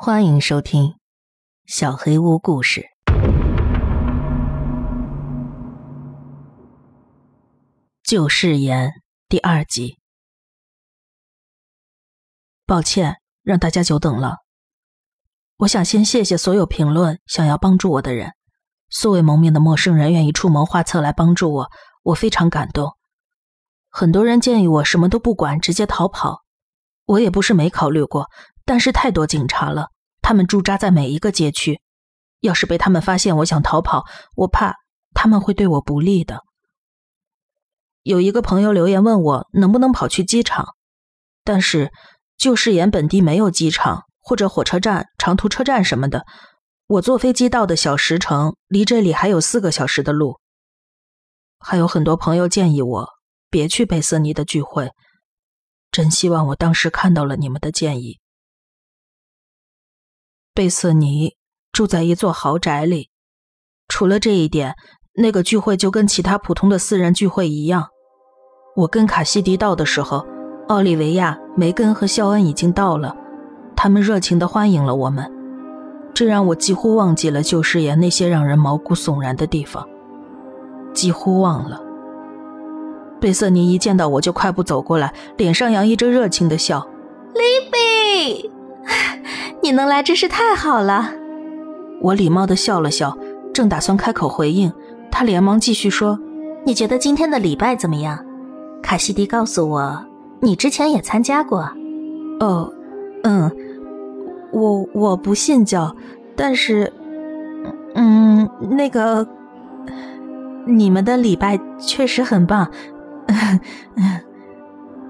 欢迎收听《小黑屋故事》旧誓言第二集。抱歉，让大家久等了。我想先谢谢所有评论想要帮助我的人，素未谋面的陌生人愿意出谋划策来帮助我，我非常感动。很多人建议我什么都不管，直接逃跑。我也不是没考虑过，但是太多警察了，他们驻扎在每一个街区，要是被他们发现我想逃跑，我怕他们会对我不利的。有一个朋友留言问我能不能跑去机场，但是旧誓言本地没有机场或者火车站、长途车站什么的，我坐飞机到的小石城离这里还有四个小时的路。还有很多朋友建议我别去贝瑟尼的聚会。真希望我当时看到了你们的建议。贝瑟尼住在一座豪宅里，除了这一点，那个聚会就跟其他普通的私人聚会一样。我跟卡西迪到的时候，奥利维亚、梅根和肖恩已经到了，他们热情的欢迎了我们，这让我几乎忘记了旧誓言那些让人毛骨悚然的地方，几乎忘了。贝瑟尼一见到我就快步走过来，脸上洋溢着热情的笑。利比，你能来真是太好了。我礼貌的笑了笑，正打算开口回应，他连忙继续说：“你觉得今天的礼拜怎么样？卡西迪告诉我，你之前也参加过。哦，嗯，我我不信教，但是，嗯，那个，你们的礼拜确实很棒。”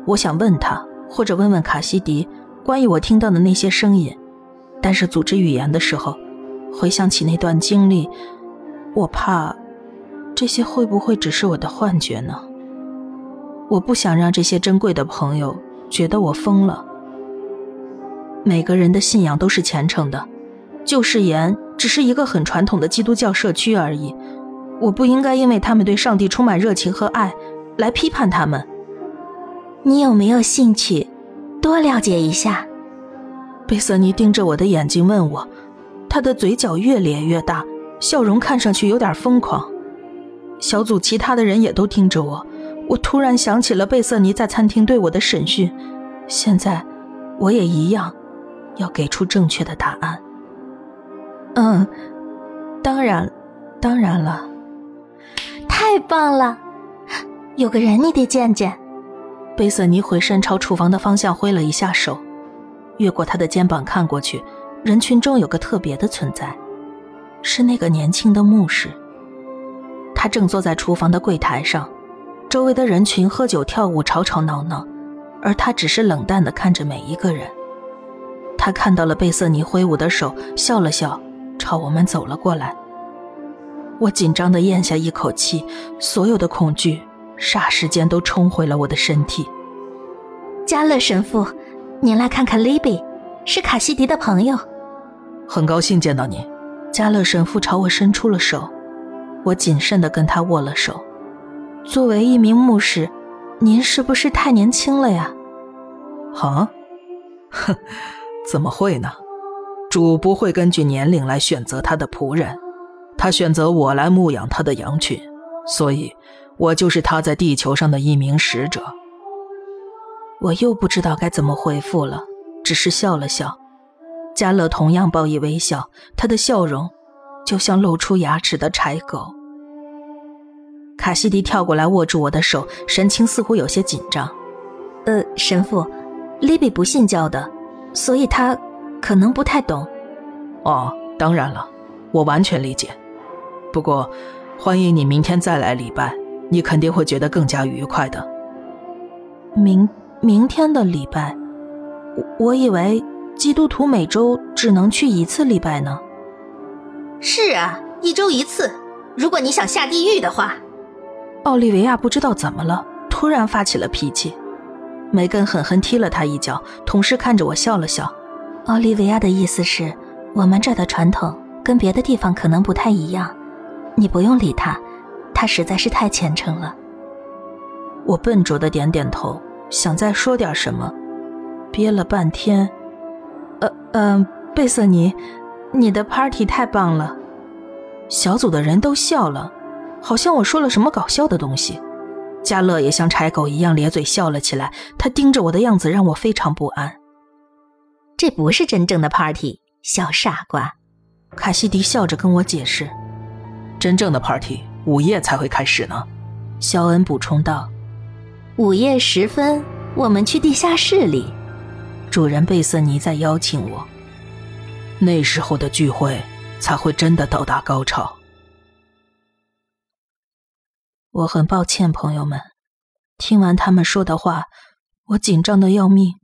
我想问他，或者问问卡西迪，关于我听到的那些声音，但是组织语言的时候，回想起那段经历，我怕这些会不会只是我的幻觉呢？我不想让这些珍贵的朋友觉得我疯了。每个人的信仰都是虔诚的，旧誓言只是一个很传统的基督教社区而已。我不应该因为他们对上帝充满热情和爱。来批判他们，你有没有兴趣多了解一下？贝瑟尼盯着我的眼睛问我，他的嘴角越咧越大，笑容看上去有点疯狂。小组其他的人也都盯着我，我突然想起了贝瑟尼在餐厅对我的审讯，现在我也一样，要给出正确的答案。嗯，当然，当然了，太棒了。有个人，你得见见。贝瑟尼回身朝厨房的方向挥了一下手，越过他的肩膀看过去，人群中有个特别的存在，是那个年轻的牧师。他正坐在厨房的柜台上，周围的人群喝酒跳舞，吵吵闹闹，而他只是冷淡地看着每一个人。他看到了贝瑟尼挥舞的手，笑了笑，朝我们走了过来。我紧张地咽下一口气，所有的恐惧。霎时间都冲回了我的身体。加勒神父，您来看看 Libby，，是卡西迪的朋友。很高兴见到你。加勒神父朝我伸出了手，我谨慎地跟他握了手。作为一名牧师，您是不是太年轻了呀？啊？哼，怎么会呢？主不会根据年龄来选择他的仆人，他选择我来牧养他的羊群，所以。我就是他在地球上的一名使者。我又不知道该怎么回复了，只是笑了笑。加勒同样报以微笑，他的笑容就像露出牙齿的柴狗。卡西迪跳过来握住我的手，神情似乎有些紧张。呃，神父，利比不信教的，所以他可能不太懂。哦，当然了，我完全理解。不过，欢迎你明天再来礼拜。你肯定会觉得更加愉快的。明明天的礼拜，我我以为基督徒每周只能去一次礼拜呢。是啊，一周一次。如果你想下地狱的话，奥利维亚不知道怎么了，突然发起了脾气。梅根狠狠踢了他一脚，同事看着我笑了笑。奥利维亚的意思是，我们这的传统跟别的地方可能不太一样，你不用理他。他实在是太虔诚了。我笨拙的点点头，想再说点什么，憋了半天，呃嗯，贝瑟尼，你的 party 太棒了。小组的人都笑了，好像我说了什么搞笑的东西。加勒也像柴狗一样咧嘴笑了起来，他盯着我的样子让我非常不安。这不是真正的 party，小傻瓜。卡西迪笑着跟我解释：“真正的 party 午夜才会开始呢。”肖恩补充道：“午夜时分，我们去地下室里。主人贝瑟尼在邀请我。那时候的聚会才会真的到达高潮。”我很抱歉，朋友们。听完他们说的话，我紧张的要命，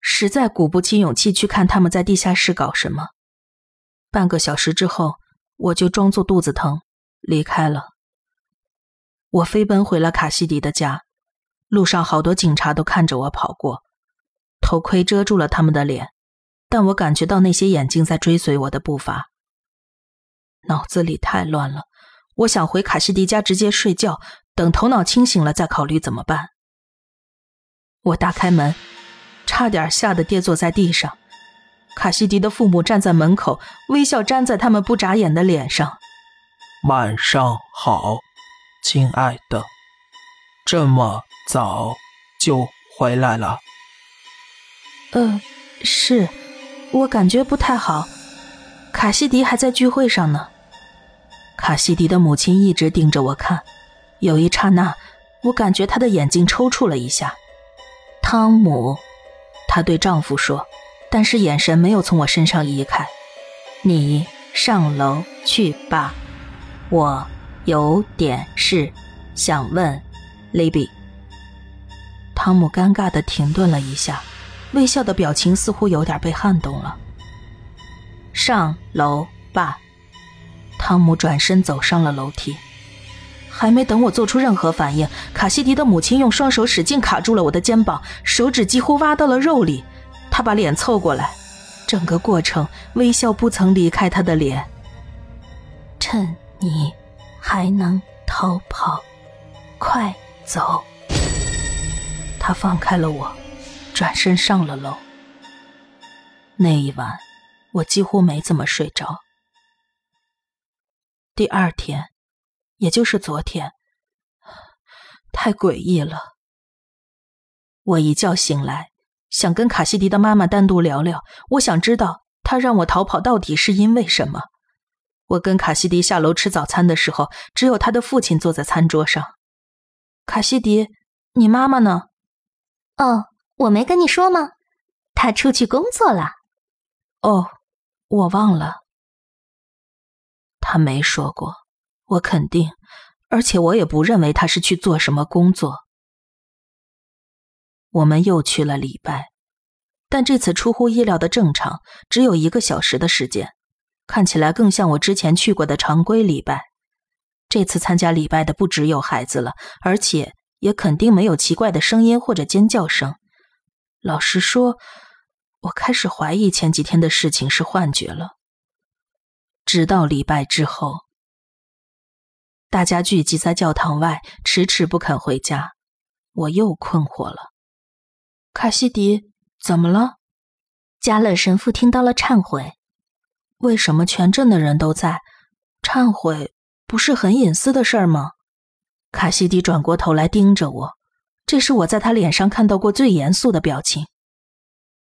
实在鼓不起勇气去看他们在地下室搞什么。半个小时之后，我就装作肚子疼离开了。我飞奔回了卡西迪的家，路上好多警察都看着我跑过，头盔遮住了他们的脸，但我感觉到那些眼睛在追随我的步伐。脑子里太乱了。我想回卡西迪家直接睡觉，等头脑清醒了再考虑怎么办。我打开门，差点吓得跌坐在地上。卡西迪的父母站在门口，微笑粘在他们不眨眼的脸上。晚上好，亲爱的，这么早就回来了？呃，是，我感觉不太好。卡西迪还在聚会上呢。卡西迪的母亲一直盯着我看，有一刹那，我感觉她的眼睛抽搐了一下。汤姆，她对丈夫说，但是眼神没有从我身上移开。你上楼去吧，我有点事想问，雷比。汤姆尴尬的停顿了一下，微笑的表情似乎有点被撼动了。上楼吧。汤姆转身走上了楼梯，还没等我做出任何反应，卡西迪的母亲用双手使劲卡住了我的肩膀，手指几乎挖到了肉里。他把脸凑过来，整个过程微笑不曾离开他的脸。趁你还能逃跑，快走！他放开了我，转身上了楼。那一晚，我几乎没怎么睡着。第二天，也就是昨天，太诡异了。我一觉醒来，想跟卡西迪的妈妈单独聊聊。我想知道他让我逃跑到底是因为什么。我跟卡西迪下楼吃早餐的时候，只有他的父亲坐在餐桌上。卡西迪，你妈妈呢？哦，我没跟你说吗？她出去工作了。哦，我忘了。她没说过，我肯定，而且我也不认为她是去做什么工作。我们又去了礼拜，但这次出乎意料的正常，只有一个小时的时间，看起来更像我之前去过的常规礼拜。这次参加礼拜的不只有孩子了，而且也肯定没有奇怪的声音或者尖叫声。老实说，我开始怀疑前几天的事情是幻觉了。直到礼拜之后，大家聚集在教堂外，迟迟不肯回家。我又困惑了。卡西迪，怎么了？加勒神父听到了忏悔。为什么全镇的人都在？忏悔不是很隐私的事儿吗？卡西迪转过头来盯着我，这是我在他脸上看到过最严肃的表情。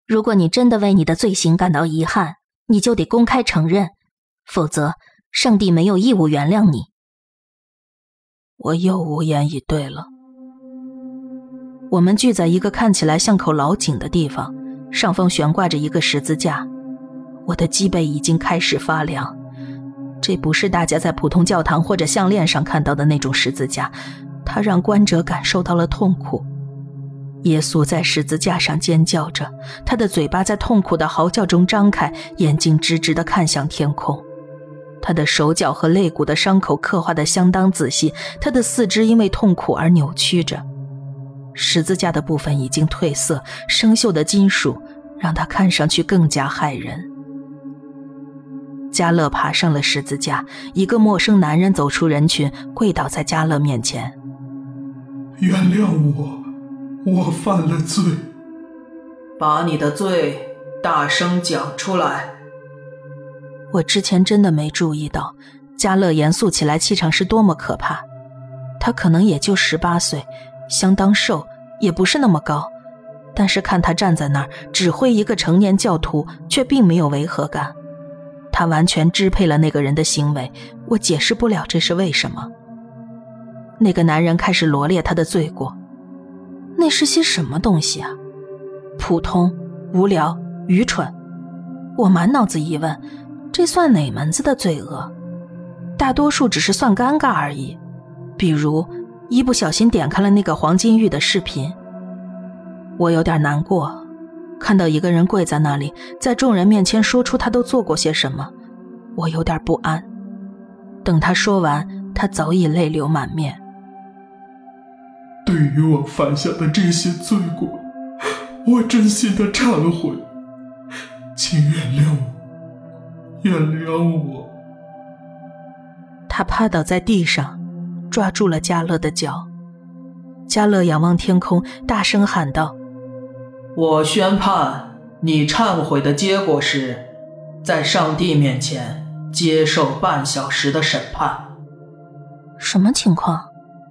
如果你真的为你的罪行感到遗憾，你就得公开承认。否则，上帝没有义务原谅你。我又无言以对了。我们聚在一个看起来像口老井的地方，上方悬挂着一个十字架。我的脊背已经开始发凉。这不是大家在普通教堂或者项链上看到的那种十字架，它让观者感受到了痛苦。耶稣在十字架上尖叫着，他的嘴巴在痛苦的嚎叫中张开，眼睛直直地看向天空。他的手脚和肋骨的伤口刻画的相当仔细，他的四肢因为痛苦而扭曲着。十字架的部分已经褪色，生锈的金属让它看上去更加骇人。加勒爬上了十字架，一个陌生男人走出人群，跪倒在加勒面前：“原谅我，我犯了罪。把你的罪大声讲出来。”我之前真的没注意到，嘉乐严肃起来气场是多么可怕。他可能也就十八岁，相当瘦，也不是那么高，但是看他站在那儿指挥一个成年教徒，却并没有违和感。他完全支配了那个人的行为，我解释不了这是为什么。那个男人开始罗列他的罪过，那是些什么东西啊？普通、无聊、愚蠢。我满脑子疑问，这算哪门子的罪恶？大多数只是算尴尬而已，比如一不小心点开了那个黄金玉的视频。我有点难过，看到一个人跪在那里，在众人面前说出他都做过些什么，我有点不安。等他说完，他早已泪流满面。对于我犯下的这些罪过，我真心的忏悔。请原谅我，原谅我。他趴倒在地上，抓住了嘉乐的脚。嘉乐仰望天空，大声喊道：“我宣判，你忏悔的结果是，在上帝面前接受半小时的审判。”什么情况？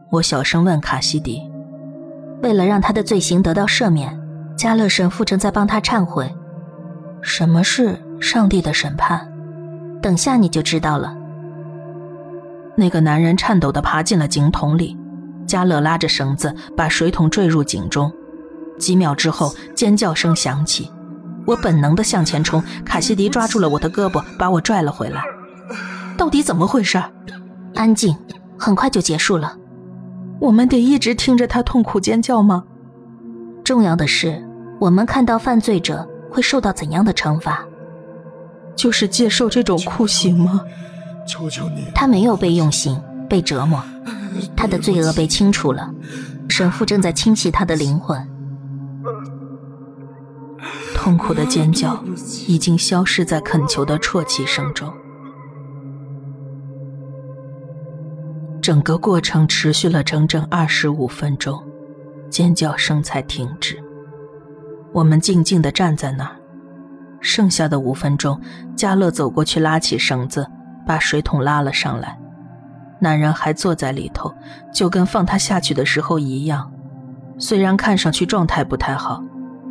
我小声问卡西迪。为了让他的罪行得到赦免，加勒神父正在帮他忏悔。什么是上帝的审判？等下你就知道了。那个男人颤抖地爬进了井桶里，加勒拉着绳子把水桶坠入井中。几秒之后，尖叫声响起，我本能的向前冲，卡西迪抓住了我的胳膊，把我拽了回来。到底怎么回事？安静，很快就结束了。我们得一直听着他痛苦尖叫吗？重要的是，我们看到犯罪者。会受到怎样的惩罚？就是接受这种酷刑吗？求求你！他没有被用刑，被折磨，他的罪恶被清除了。神父正在清洗他的灵魂。痛苦的尖叫已经消失在恳求的啜泣声中。整个过程持续了整整二十五分钟，尖叫声才停止。我们静静地站在那儿，剩下的五分钟，嘉乐走过去拉起绳子，把水桶拉了上来。男人还坐在里头，就跟放他下去的时候一样。虽然看上去状态不太好，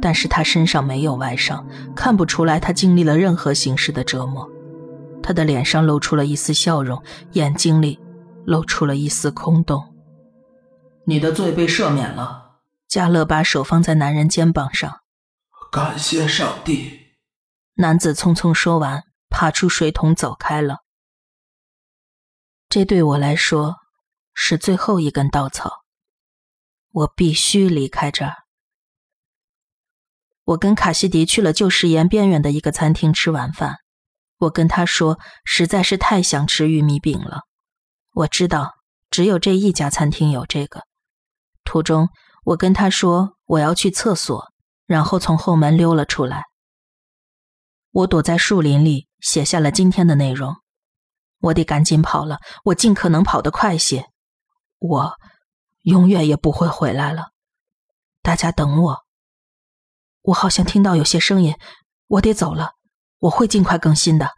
但是他身上没有外伤，看不出来他经历了任何形式的折磨。他的脸上露出了一丝笑容，眼睛里露出了一丝空洞。你的罪被赦免了。加勒把手放在男人肩膀上。感谢上帝！男子匆匆说完，爬出水桶走开了。这对我来说是最后一根稻草，我必须离开这儿。我跟卡西迪去了旧石岩边缘的一个餐厅吃晚饭。我跟他说，实在是太想吃玉米饼了。我知道只有这一家餐厅有这个。途中，我跟他说我要去厕所。然后从后门溜了出来。我躲在树林里，写下了今天的内容。我得赶紧跑了，我尽可能跑得快些。我永远也不会回来了。大家等我。我好像听到有些声音，我得走了。我会尽快更新的。